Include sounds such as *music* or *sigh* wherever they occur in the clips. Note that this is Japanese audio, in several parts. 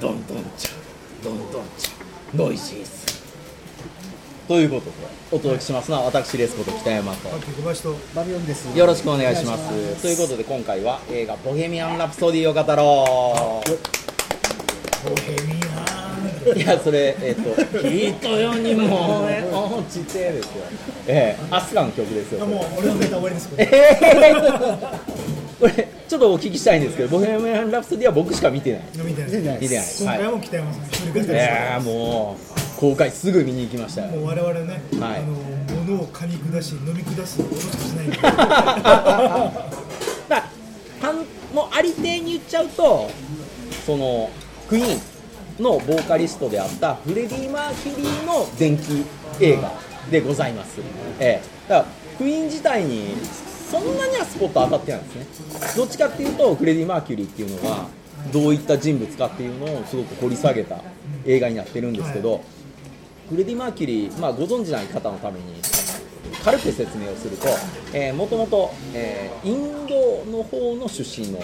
どんどんちゃどんどんちゃノイジーズということでお届けしますのは私レスこと北山と。バビオンです。よろしくお願いします。ということで今回は映画「ボヘミアン・ラプソディ」を語ろボヘミういやそれえっ、と「ヒートよにも。えおちってえですよええアスカの曲ですよ。アンもう俺のネタ終わりです。これちょっとお聞きしたいんですけど「ボヘミアン・ラプソディ」は僕しか見てない。見てない。見てない。今回も北山さん一人語りいやーもう公開すぐ見に行きました。よもう我々ね、はい。あの物を噛み下し飲み下すことしかしないんで *laughs* もうありていに言っちゃうとそのクイーンのボーカリストであったフレディ・マーキュリーの伝記映画でございます、ええ、だからクイーン自体にそんなにはスポット当たってないんですね。どっちかっていうとフレディ・マーキュリーっていうのがどういった人物かっていうのをすごく掘り下げた映画になってるんですけど、フレディ・マーキュリー、まあ、ご存知ない方のために軽く説明をすると、えー、もともと、えーインドの方の出身の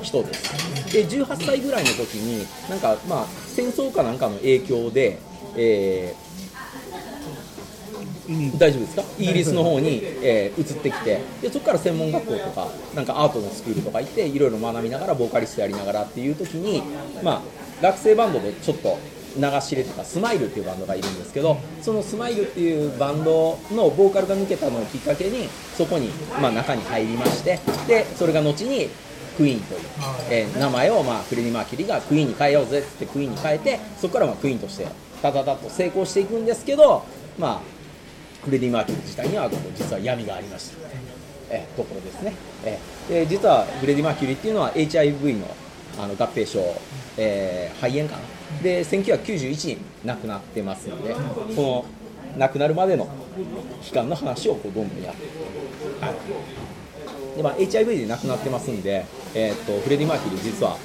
人です。で18歳ぐらいの時になんか、まあ、戦争かなんかの影響で、えー大丈夫ですか？イギリスの方に、えー移ってきてでそこから専門学校とかなんかアートのスクールとか行っていろいろ学びながらボーカリストやりながらっていう時に、まあ、学生バンドでちょっと名が知れてたスマイルっていうバンドがいるんですけどそのスマイルっていうバンドのボーカルが抜けたのをきっかけにそこに、まあ、中に入りましてでそれが後にクイーンという、えー名前を、まあ、フレディ・マーキュリーがクイーンに変えようぜってクイーンに変えてそこからまあクイーンとしてタタタッと成功していくんですけど、まあ、フレディ・マーキュリー自体にはこう実は闇がありましたえところですね、えーで実はフレディ・マーキュリーっていうのは HIV のあの合併症、えー肺炎かな。で1991年亡くなってますのでその亡くなるまでの期間の話をこうどんどんやって。いくはい。でまあ、HIV で亡くなってますんで、えー、とフレディ・マーキュリー実は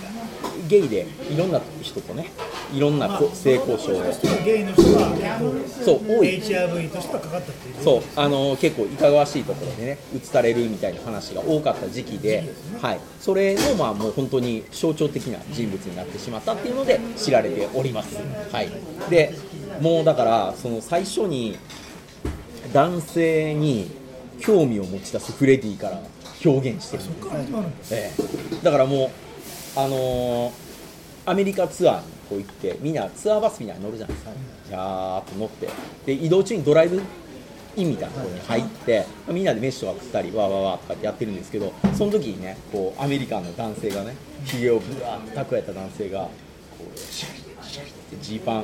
ゲイでいろんな人とねいろんなこ性交渉を。ゲイの人が結構そう多い。HIV としてはかかったっていう。そうあの結構いかがわしいところでね移されるみたいな話が多かった時期で、はい、それのまあもう本当に象徴的な人物になってしまったっていうので知られております、はい、でもうだからその最初に男性に興味を持ち出すフレディから表現してる。んですええ、だからもう、あのーアメリカツアーにこう行ってみんなツアーバスみたいに乗るじゃないですか、じゃーっと乗って。で移動中にドライブインみたいなところに入って、みんなで飯とか食ったりわーわーわーとかってやってるんですけどその時にねこうアメリカンの男性がねひげをぶわーっと蓄えた男性がこうシャリシャリってジーパン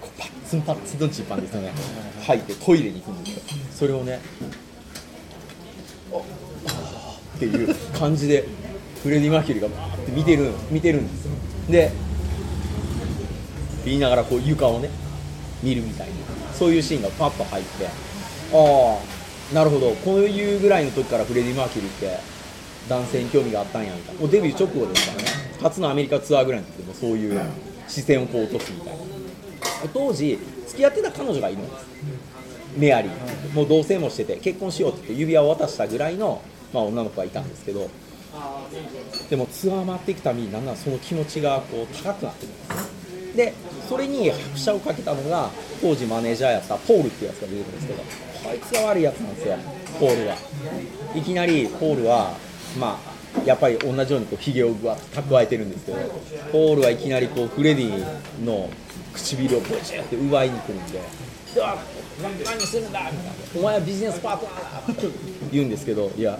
こうパッツンパッツンのジーパンですよね。履いてトイレに行くんですよ。それをねっていう感じでフレディ・マーキュリーがバーって見てる見てるんですよ。で言いながらこう床をね見るみたいな。そういうシーンがパッと入って。ああなるほど。こういうぐらいの時からフレディ・マーキュリーって男性に興味があったんやみたいなもうデビュー直後ですからね。初のアメリカツアーぐらいの時でもそういう視線をこう落とすみたいな。当時付き合ってた彼女がいるんです。メアリー。もう同棲もしてて結婚しようって言って指輪を渡したぐらいの、まあ、女の子がいたんですけど。でもツアー回っていくたびにだんだんその気持ちがこう高くなってるんです。でそれに拍車をかけたのが当時マネージャーやったポールっていうやつが出てくるんですけどこいつが悪いやつなんですよポールはいきなりポールはまあやっぱり同じようにこうヒゲをぐわっと蓄えてるんですけどポールはいきなりこうフレディの唇をボチって奪いに来るんで「うわ何するんだ!」みたいな「お前はビジネスパートナーだ!」って言うんですけど「いや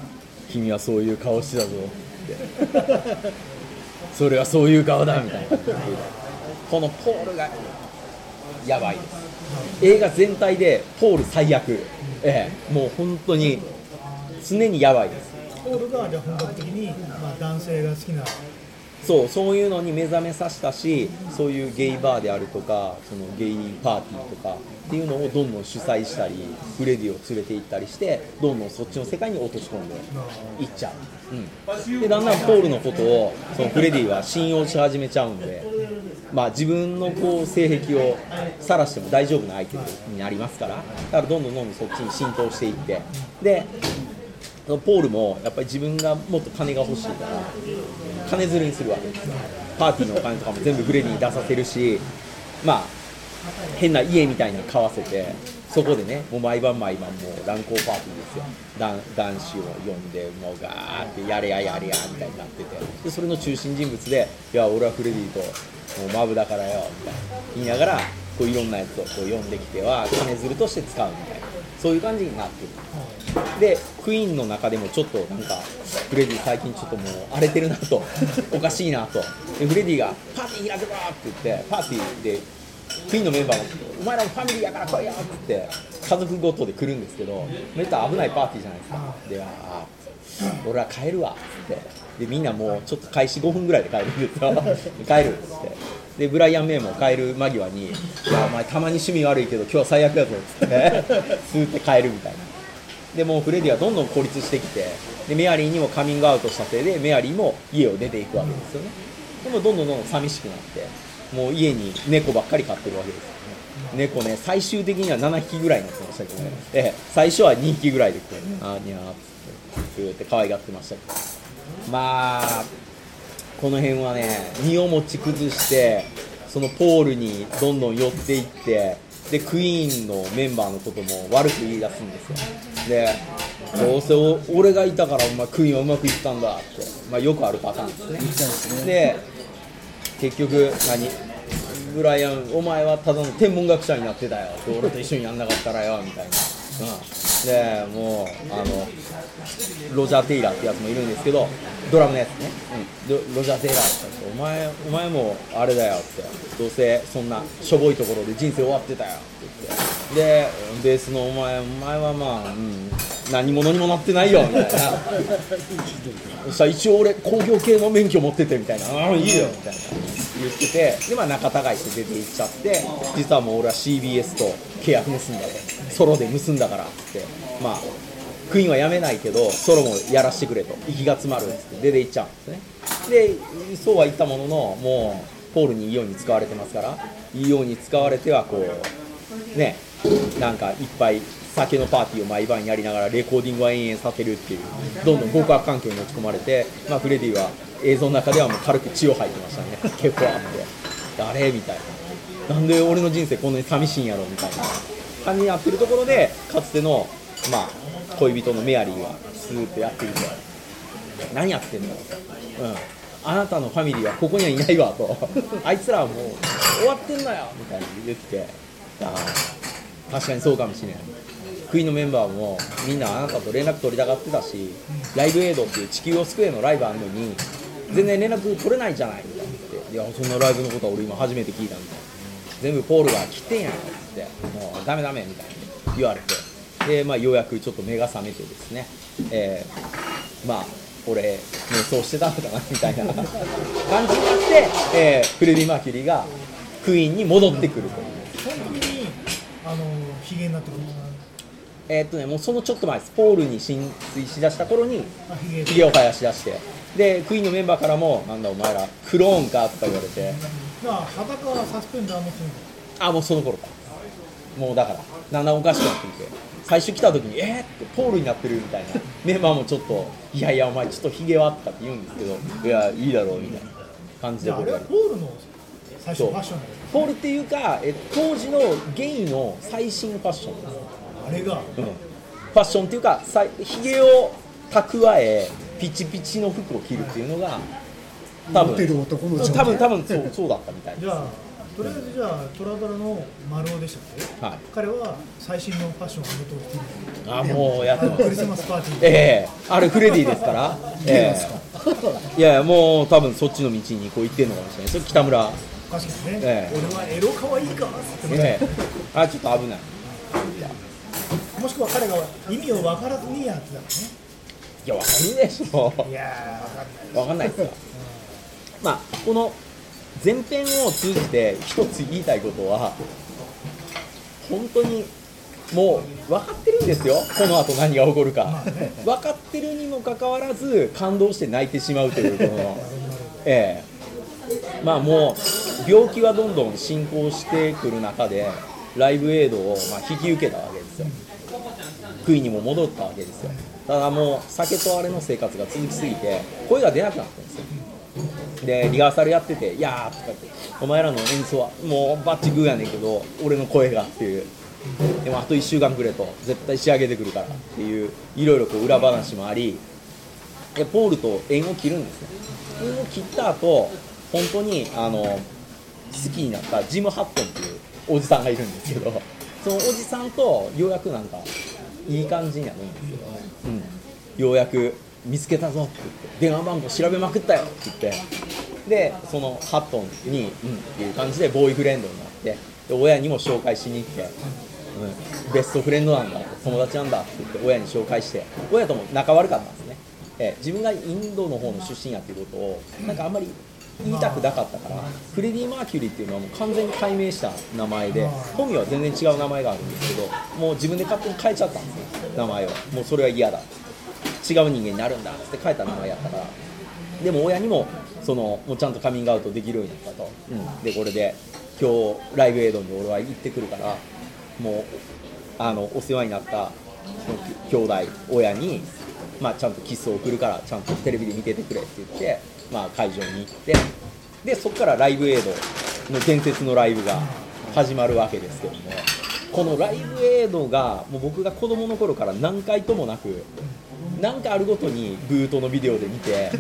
君はそういう顔してたぞ」って「それはそういう顔だ」みたいなこのポールがやばい。です映画全体でポール最悪。ええ。もう本当に常にやばいです。ポールがじゃあ本格的に、まあ、男性が好きな。そうそういうのに目覚めさせたしそういうゲイバーであるとかそのゲイパーティーとかっていうのをどんどん主催したりフレディを連れて行ったりしてどんどんそっちの世界に落とし込んでいっちゃう、うん、でだんだんポールのことをそのフレディは信用し始めちゃうんで、まあ、自分のこう性癖を晒しても大丈夫な相手になりますからだからどんどんどんどんそっちに浸透していってでポールもやっぱり自分がもっと金が欲しいから金づるにするわけですよ。パーティーのお金とかも全部フレディに出させるしまあ変な家みたいなの買わせてそこでねもう毎晩毎晩もう乱交パーティーですよ。男男子を呼んでもうガーってやれややれやみたいになっててでそれの中心人物で「いや俺はフレディともうマブだからよ」みたいな言いながらこういろんなやつをこう呼んできては金づるとして使うみたいなそういう感じになってるでクイーンの中でもちょっとなんかフレディ最近ちょっともう荒れてるなとおかしいなとでフレディが「パーティー開けろ!」って言ってパーティーでクイーンのメンバーも「お前らもファミリーやから来いよ!」って言って家族ごとで来るんですけどめったら危ないパーティーじゃないですかであ俺は帰るわつってでみんなもうちょっと開始5分ぐらいで帰るんですよ。*laughs* 帰るっつって。でブライアン・メイも帰る間際に「いやお前たまに趣味悪いけど今日は最悪やぞ」っつって *laughs* スーって帰るみたいな。でもうフレディはどんどん孤立してきてでメアリーにもカミングアウトしたせいでメアリーも家を出ていくわけですよね。でもどんどんどんどん寂しくなってもう家に猫ばっかり飼ってるわけですよね。猫ね最終的には7匹ぐらいになってましたけどね、ええ最初は2匹ぐらいでこうあーにゃーっつってって可愛がってましたけどまあこの辺はね身を持ち崩してそのポールにどんどん寄っていってでクイーンのメンバーのことも悪く言い出すんですよ。でどうせお俺がいたからお前クイーンはうまくいったんだって、まあ、よくあるパターンですね。で結局何ブライアンお前はただの天文学者になってたよ。俺と一緒にやんなかったらよみたいな、うん、でもうあのロジャー・テイラーってやつもいるんですけどドラムのやつね、うん、ロロジャー・テイラーってお前お前もあれだよって。どうせそんなしょぼいところで人生終わってたよって言って。でベースのお前お前はまあ、うん、何者にもなってないよみたいな。そしたら一応俺工業系の免許持っててみたいな。ああいいよみたいな。言ってて。でまあ仲違いして出て行っちゃって。実はもう俺は CBS と契約結んだとソロで結んだからって。まあクイーンは辞めないけどソロもやらせてくれと。息が詰まるっつって出て行っちゃうんですね。でそうは言ったもののもうポールにいいように使われてますから。いいように使われてはこうねなんかいっぱい酒のパーティーを毎晩やりながらレコーディングは延々させるっていうどんどん極悪環境に持ち込まれて、まあ、フレディは映像の中ではもう軽く血を吐いてましたね。結構あって。誰みたいな。なんで俺の人生こんなに寂しいんやろみたいな感じになってるところでかつての、まあ、恋人のメアリーがスーッとやってきて何やってんの、うん、あなたのファミリーはここにはいないわと。*laughs* あいつらはもう終わってんのよ。みたいに言ってあー。確かにそうかもしれないクイーンのメンバーもみんなあなたと連絡取りたがってたしライブエイドっていう地球を救えのライブあるのに全然連絡取れないじゃない。みたいな言って。いやそんなライブのことは俺今初めて聞いたみたいな。全部ポールが切ってんやん。って。もうダメダメ。みたいな言われて。で、まあ、ようやくちょっと目が覚めてですね、えーまあ俺瞑想してたのかなみたいな感じになって、えーフレディ・マーキュリーがクイーンに戻ってくるという。本当にあのヒゲになってくるえーっとね、もうそのちょっと前です、ポールに浸水しだした頃に、ひげを生やしだして、で、クイーンのメンバーからも、なんだお前ら、クローンかとか言われて、まあ裸はサスペンダー持ってるあ、もうその頃か、もうだから、だんだんおかしくなってきて、最初来た時に、えー？って、ポールになってるみたいな、メンバーもちょっと、いやいや、お前、ちょっとひげはとかって言うんですけど、いや、いいだろうみたいな感じで僕は。ポールの最初ファッションポールっていうか、え当時のゲイの最新ファッション。あれが。うん。ファッションっていうかさひげを蓄えピチピチの服を着るっていうのが多分。男の条多分件多分そうそうだったみたいです。じゃあとりあえずじゃあトラドラの丸尾でしたっけ？はい。彼は最新のファッションをあげと着てるあもうやってまクリスすマスパーティーで。ええ。あれフレディですから。*laughs* ええ。いやもう多分そっちの道にこう行ってんのかもしれない。それ北村。おかしいですね、ええ。俺はエロ可愛いかってええ。あちょっと危ない。もしくは彼が意味を分からずにやってたのね。いやわかるでしょ。いやー分かんない。わかんないですかまあこの前編を通じて一つ言いたいことは本当にもう分かってるんですよ。この後何が起こるか。分かってるにもかかわらず感動して泣いてしまうというこの。*laughs* ええ。まあもう病気はどんどん進行してくる中でライブエイドをまあ引き受けたわけですよ。クイーンにも戻ったわけですよ。ただもう酒とあれの生活が続きすぎて声が出なくなったんですよでリハーサルやってて「いやー」とかって「お前らの演奏はもうバッチグーやねんけど俺の声が」っていう。でもあと1週間くれと絶対仕上げてくるからっていういろいろこう裏話もありでポールと縁を切るんですね。縁を切った後本当にあの好きになったジム・ハットンっていうおじさんがいるんですけどそのおじさんとようやくなんかいい感じになるんですよ、うん、ようやく見つけたぞって言って電話番号調べまくったよって言ってでそのハットンに、うん、っていう感じでボーイフレンドになってで親にも紹介しに行って、うん、ベストフレンドなんだ友達なんだって言って親に紹介して親とも仲悪かったんですね、え自分がインドの方の出身やっていうことをなんかあんまり言いたくなかったからフレディ・マーキュリーっていうのはもう完全に解明した名前で本名は全然違う名前があるんですけどもう自分で勝手に変えちゃったんですよ名前を。もうそれは嫌だ違う人間になるんだって変えた名前やったから。でも親にもそのもうちゃんとカミングアウトできるようになったと、うん、でこれで今日ライブエイドに俺は行ってくるからもうあのお世話になった兄弟親に、まあ、ちゃんとキスを送るからちゃんとテレビで見ててくれって言って、まあ、会場に行って。でそこからライブエイドの伝説のライブが始まるわけですけどもこのライブエイドがもう僕が子供の頃から何回ともなく何かあるごとにブートのビデオで見て、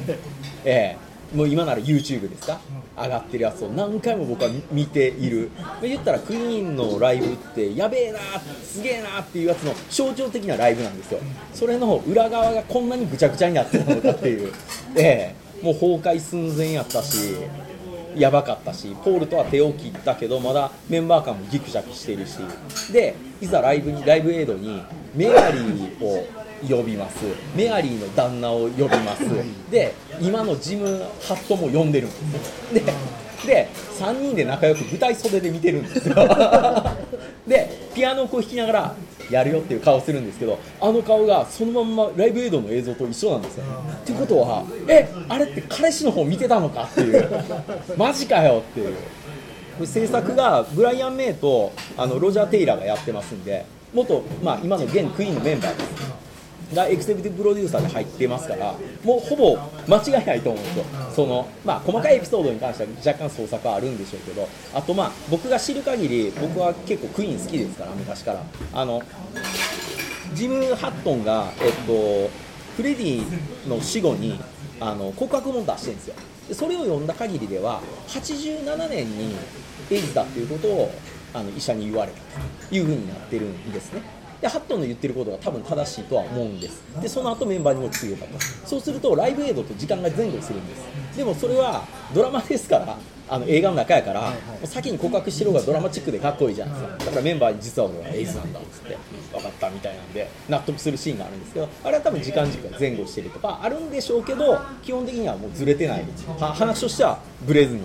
ええもう今なら YouTube ですか？上がってるやつを何回も僕は見ている。言ったらクイーンのライブってやべえなすげえなっていうやつの象徴的なライブなんですよ。それの裏側がこんなにぐちゃぐちゃになってたのかっていう、ええ。もう崩壊寸前やったしやばかったしポールとは手を切ったけどまだメンバー間もギクシャクしているし。でいざライブにライブエイドにメアリーを呼びます。メアリーの旦那を呼びます。で今のジム・ハットも呼んでるんですでで3人で仲良く舞台袖で見てるんですよ。*laughs* でピアノをこう弾きながらやるよっていう顔するんですけどあの顔がそのまんまライブエイドの映像と一緒なんですよ。っていうことはえあれって彼氏の方見てたのかっていう。*laughs* マジかよっていう。制作がブライアン・メイとあのロジャー・テイラーがやってますんで元、まあ、今の現クイーンのメンバーですがエクセクティブプロデューサーで入ってますからもうほぼ間違いないと思うんですよ。その、まあ、細かいエピソードに関しては若干創作はあるんでしょうけどあとまあ僕が知る限り僕は結構クイーン好きですから昔から。あのジム・ハットンが、えっと、フレディの死後にあの告白も出してるんですよ。それを読んだ限りでは87年にエイズだっていうことをあの医者に言われたというふうになってるんですね。でハットンの言ってることが多分正しいとは思うんです。でその後メンバーにも告げた。とそうするとライブエイドと時間が前後するんです。でもそれはドラマですからあの映画の中やから、はいはい、先に告白してる方がドラマチックでかっこいいじゃないですか。だからメンバーに実は俺はエイズなんだっつって分かったみたいなんで納得するシーンがあるんですけどあれは多分時間軸が前後してるとかあるんでしょうけど基本的にはもうずれてない話としてはブレずに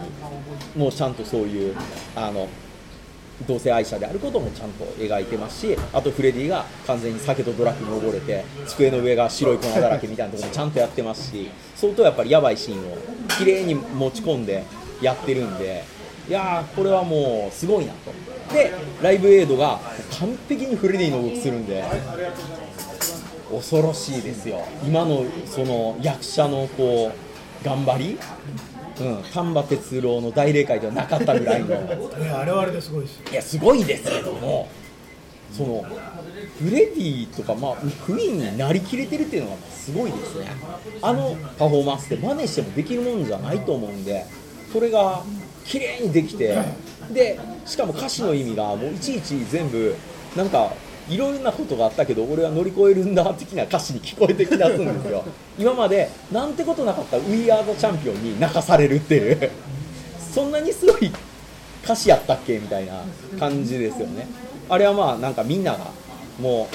もうちゃんとそういうあの同性愛者であることもちゃんと描いてますしあとフレディが完全に酒とドラッグに溺れて机の上が白い粉だらけみたいなところもちゃんとやってますし相当やっぱりやばいシーンを綺麗に持ち込んでやってるんでいやーこれはもうすごいなと。でライブエイドが完璧にフレディの動きするんで恐ろしいですよ。今のその役者のこう頑張りうん、丹波哲郎の大霊界ではなかったぐらいの。いやあれはあれですごいですいやすごいですけどもそのフレディとか、まあ、クイーンになりきれてるっていうのがすごいですね。あのパフォーマンスって真似してもできるもんじゃないと思うんでそれが綺麗にできてでしかも歌詞の意味がもういちいち全部なんかいろんなことがあったけど俺は乗り越えるんだ的な歌詞に聞こえてきだすんですよ。*laughs* 今までなんてことなかった「We Are the Champion」に泣かされるっていう。そんなにすごい歌詞やったっけみたいな感じですよね。あれはまあなんかみんながも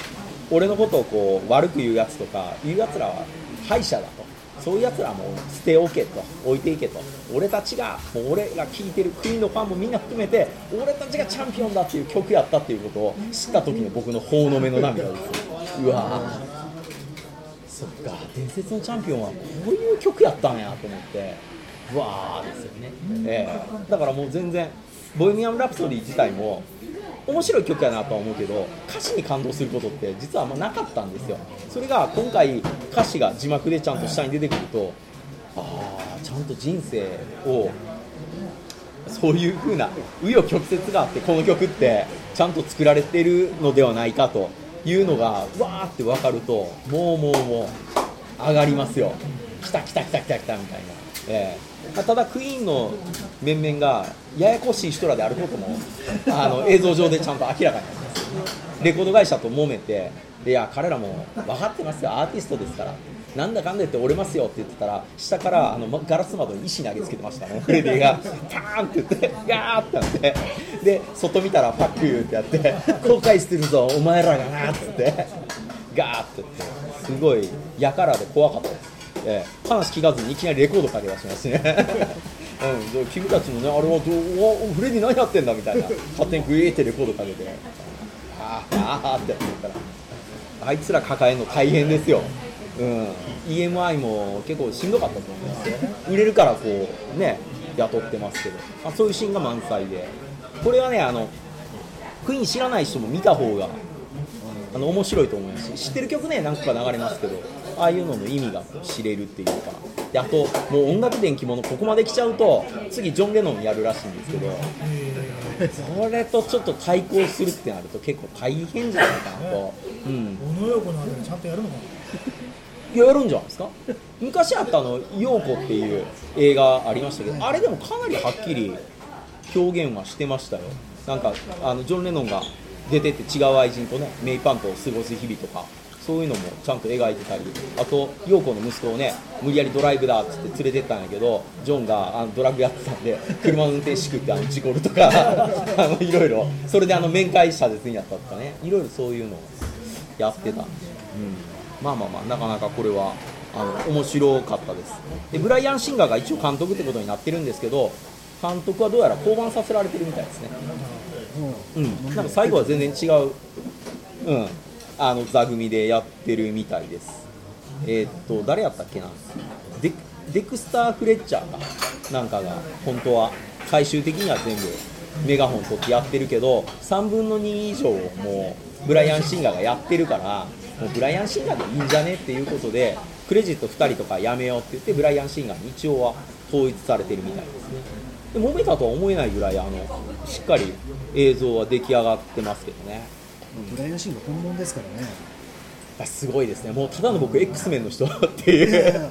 う俺のことをこう悪く言うやつとか言うやつらは敗者だとそういうやつらも捨ておけと置いていけと。俺たちがもう俺が聴いてる国のファンもみんな含めて俺たちがチャンピオンだっていう曲やったっていうことを知った時の僕の頬の目の涙ですうわそっか伝説のチャンピオンはこういう曲やったんやと思って。うわーですよね、えー、だからもう全然ボヘミアン・ラプソディ自体も面白い曲やなとは思うけど歌詞に感動することって実はあんまなかったんですよ。それが今回歌詞が字幕でちゃんと下に出てくるとああちゃんと人生をそういう風な紆余曲折があってこの曲ってちゃんと作られてるのではないかというのがわーって分かるともうもうもう上がりますよ。来た来た来た来た来たみたいな、ええ。まあただクイーンの面々がややこしい人らであることもあの映像上でちゃんと明らかになります。レコード会社と揉めていや彼らも分かってますよ。アーティストですから。なんだかんだ言って折れますよって言ってたら下からあのガラス窓に石投げつけてました。ねフレディがパーンって言ってガーってなって。で外見たらパックユーってやって後悔してるぞお前らがなっつってガーって言って。すごいやからで怖かったです、ええ。話聞かずにいきなりレコードかけ出しましてね。*laughs* うん、君たちのねあれはどうフレディ何やってんだみたいな。勝手にグイーってレコードかけて。あーあーってやってるから。あいつら抱えるの大変ですよ、うん、EMI も結構しんどかったと思いますよ。売れるからこうね雇ってますけど、まあ、そういうシーンが満載で。これはねあのクイーン知らない人も見た方があの面白いと思いますし。知ってる曲ね何個か流れますけど。ああいうのの意味がこう知れるっていうかであともう音楽電気ものここまで来ちゃうと次ジョン・レノンやるらしいんですけどそれとちょっと対抗するってなると結構大変じゃないかなと、うん、小野のあたりちゃんとやるのかいややるんじゃないですか？昔あったあの「陽子」っていう映画ありましたけどあれでもかなりはっきり表現はしてましたよ。なんかあのジョン・レノンが出てって違う愛人とねメイパンと過ごす日々とかそういうのもちゃんと描いてたりあと陽子の息子をね無理やりドライブだっつって連れてったんやけどジョンがあのドラッグやってたんで車の運転しくってあの事故るとか *laughs* あのいろいろ。それであの面会者でにやったとかね。いろいろそういうのをやってた。んで、うん、まあまあまあなかなかこれはあの面白かったです。でブライアン・シンガーが一応監督ってことになってるんですけど監督はどうやら降板させられてるみたいですね。うん、なんか最後は全然違う、うん、あの座組でやってるみたいです。えーっと、誰やったっけな？デ、デクスター・フレッチャーかなんかが、本当は最終的には全部メガホン取ってやってるけど、3分の2以上をもうブライアン・シンガーがやってるから、もうブライアン・シンガーでいいんじゃねっていうことで、クレジット2人とかやめようって言って、ブライアン・シンガーに一応は統一されてるみたいですね。で揉めたとは思えないぐらいあのしっかり映像は出来上がってますけどねブライアンシーンが本物ですからねすごいですね。もうただの僕 X メンの人 *laughs* っていう。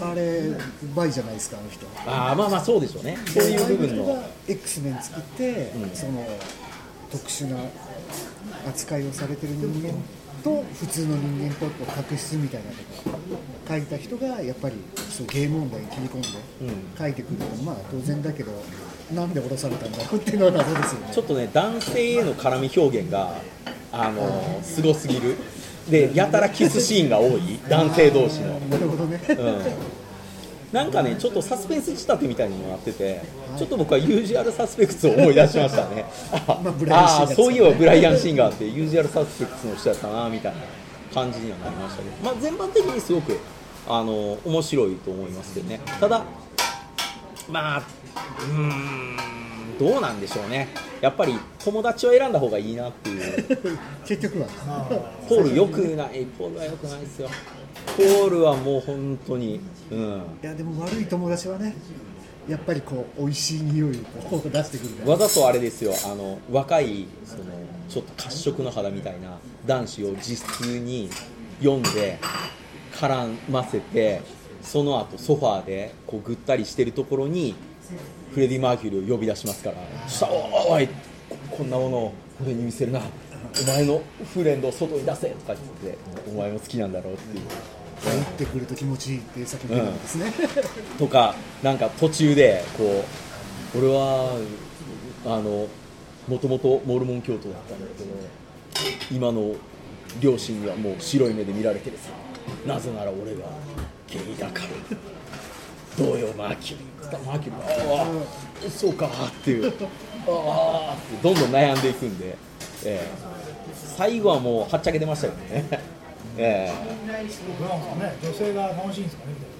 あれバイじゃないですかあの人。ああまあまあそうでしょうね。そういう部分の。X メン作って、うん。その特殊な扱いをされてる人間と普通の人間と確執みたいなとこ書いた人がやっぱりそうゲーム問題に切り込んでうん。書いてくるとまあ当然だけどなんで降ろされたんだろうっていうのは謎ですよね。ちょっとね男性への絡み表現があのすごすぎる。でやたらキスシーンが多い。男性同士の。なるほどね、うん。なんかね、ちょっとサスペンス仕立てみたいにもなってて、ちょっと僕はユージュアルサスペクツを思い出しましたね。あ *laughs* まあそういえばブライアン・シンガーってユージュアルサスペクツの人やったなみたいな感じにはなりましたけど、まあ、全般的にすごくあの面白いと思いますけどね。ただ、まあ、うーん、どうなんでしょうね。やっぱり友達を選んだ方がいいなっていう。*laughs* 結局はポール良くない、ポールは良くないですよ。ポールはもう本当に、うん。いやでも悪い友達はねやっぱりこう美味しい匂いを出してくるわざとあれですよあの若いそのちょっと褐色の肌みたいな男子を実質に読んで絡ませてその後ソファーでこうぐったりしてるところにフレディ・マーキュリーを呼び出しますからそしたらおおいこんなものを俺に見せるな。お前のフレンドを外に出せとか言ってお前も好きなんだろうっていう。打ってくると気持ちいいっていう作品なんですね、とかなんか途中でこう俺はあのもともとモルモン教徒だったんだけど今の両親にはもう白い目で見られてるさなぜなら俺がゲイだからどうよマーキュリーマーキュリーああそうかっていう。ああってどんどん悩んでいくんで、ええ。最後はもうはっちゃけてましたよねえどうなんですかね。女性が楽しいんですかねみたい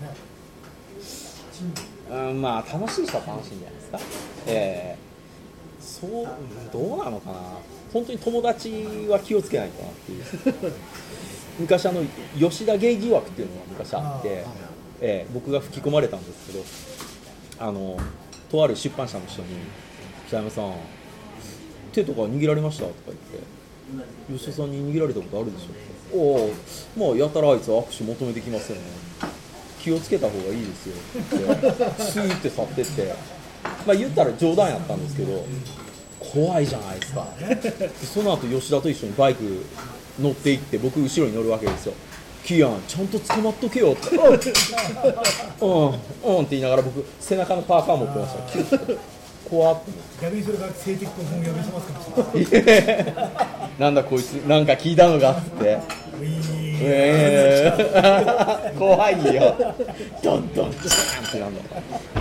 なねうん、まあ楽しい人は楽しいんじゃないですか。ええ。そうどうなのかな。本当に友達は気をつけないとなっていう *laughs* 昔あの吉田ゲイ疑惑っていうのが昔あってあえー僕が吹き込まれたんですけどあのとある出版社の人に「北山さん手とか握られました?」とか言って「吉田さんに握られたことあるでしょ?」おおまあやたらあいつ握手求めてきますよね気をつけた方がいいですよって言ってスーって去ってってまあ言ったら冗談やったんですけど怖いじゃないですか。でその後吉田と一緒にバイク乗って行って僕後ろに乗るわけですよ。キーヤンちゃんと捕まっとけよってうんうん。うんって言いながら僕背中のパーカー持ってました。キュッて怖って。逆にそれが性的興奮を呼び覚ますかもしれない。なんだこいつなんか聞いたのかっつってえー、*laughs* 怖いよ。ドンドンドンってなんだ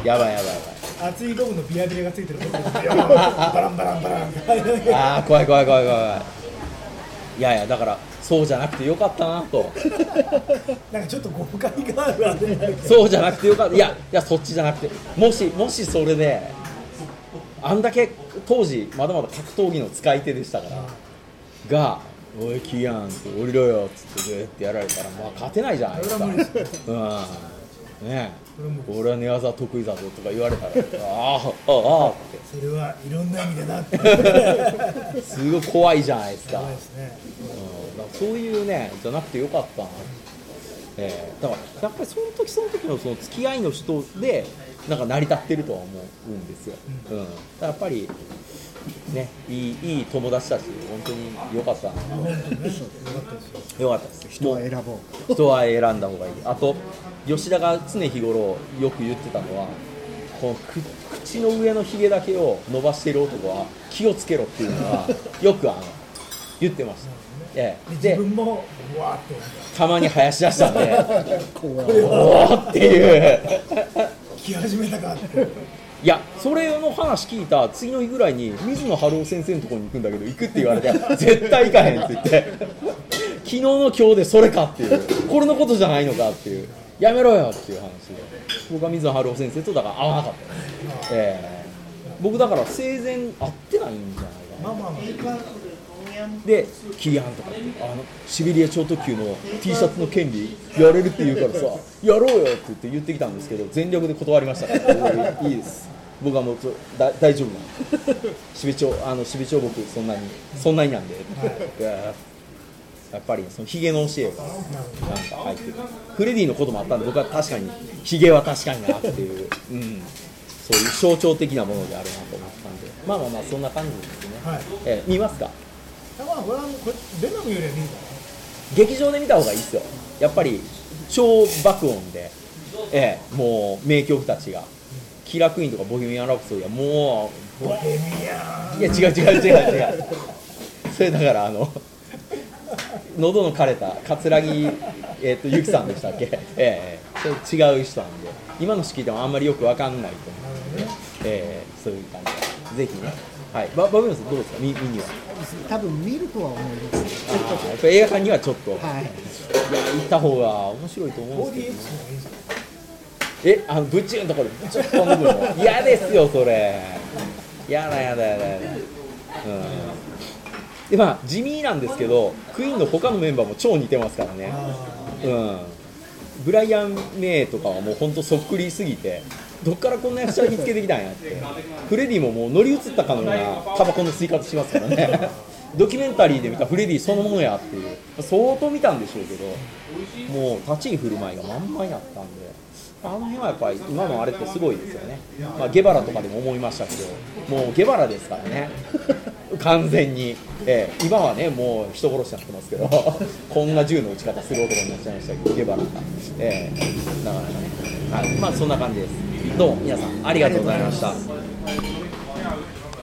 やばいやばいや熱いゴムのビアビレがついてるバランバランバランああ怖い怖い怖い怖い。いやいやだからそうじゃなくてよかったなと。*laughs* なんかちょっと誤解があるあれだけどそうじゃなくてよかった。いやいやそっちじゃなくて。もしもしそれであんだけ当時まだまだ格闘技の使い手でしたからが「おいキーヤン」って「降りろよ」っつってグーってやられたらまあ勝てないじゃないですか。うんねそれは無理俺は寝技得意だぞとか言われたらああああってそれはいろんな意味でなってすごい怖いじゃないですかうですねうんだかそういうねじゃなくてよかったな、えーだからやっぱりその時その時のその付き合いの人でなんか成り立ってるとは思うんですよ、うん。やっぱりねいいいい友達たち本当に良かった。良かったです。人は選ぼう。人は選んだ方がいい。あと吉田が常日頃よく言ってたのはこのく口の上のひげだけを伸ばしている男は気をつけろっていうのはよくあの言ってました、ええ。でで自分もた。まに生やし出したんで怖い。おーっていう来始めたかって。いやそれの話聞いた次の日ぐらいに水野晴郎先生のところに行くんだけど行くって言われて絶対行かへんって言って。昨日の今日でそれかっていう。これのことじゃないのかっていう。やめろよっていう話で。僕は水野晴郎先生とだから会わなかった、ええ。僕だから生前会ってないんじゃないかな。まあまあまあでキリアンとかってあのシベリア超特急の T シャツの権利やれるって言うからさやろうよって言って言ってきたんですけど全力で断りました。からいいです僕はもう大丈夫なんでシベ町あのシベ町僕そんなにそんなになんで、いやっぱりそのヒゲの教えがなんか入ってるフレディのこともあったんで僕は確かにヒゲは確かになっていう、うん、そういう象徴的なものであるなと思ったんで。まあまあまあそんな感じですね、はい。え見ますかまあこれはもうこれベノムよりは見るか劇場で見た方がいいですよ。やっぱり超爆音で、ええ、もう名曲たちが。キラークイーンとかボヘミアン・ラプソディはもうらボヘミアン。いや違う違う違う違う。それだからあの喉の枯れた桂木、えー、とゆきさんでしたっけ、ええそれ違う人なんで。今の式でもあんまりよくわかんないと思うんで、ええそういう感じで。ぜひねはい。ババブルさんどうですか？見見には。多分見るとは思いますやっぱ映画館にはちょっと、い、やはい。行った方が面白いと思うんですけ 4DX ど、ね、えあのブチューンところでブチューン飛んでくるの嫌ですよそれ。やだやだやだ。やだうん。でまあ地味なんですけどクイーンの他のメンバーも超似てますからね。うん。ブライアン・メイとかはもう本当そっくりすぎてどっからこんな役者見つけてきたんやって。フレディももう乗り移ったかのようなタバコの吸い方しますからね。*laughs* ドキュメンタリーで見たフレディそのものやっていう。相当見たんでしょうけどもう立ち居振る舞いがまんまになったんで。あの辺はやっぱり今のあれってすごいですよね、まあ、ゲバラとかでも思いましたけどもうゲバラですからね。*laughs* 完全に、ええ。今はねもう人殺しになってますけど。*laughs* こんな銃の撃ち方する男になっちゃいましたけどゲバラが、ええ。なかなかね、はい、まあそんな感じです。どうも皆さんありがとうございました。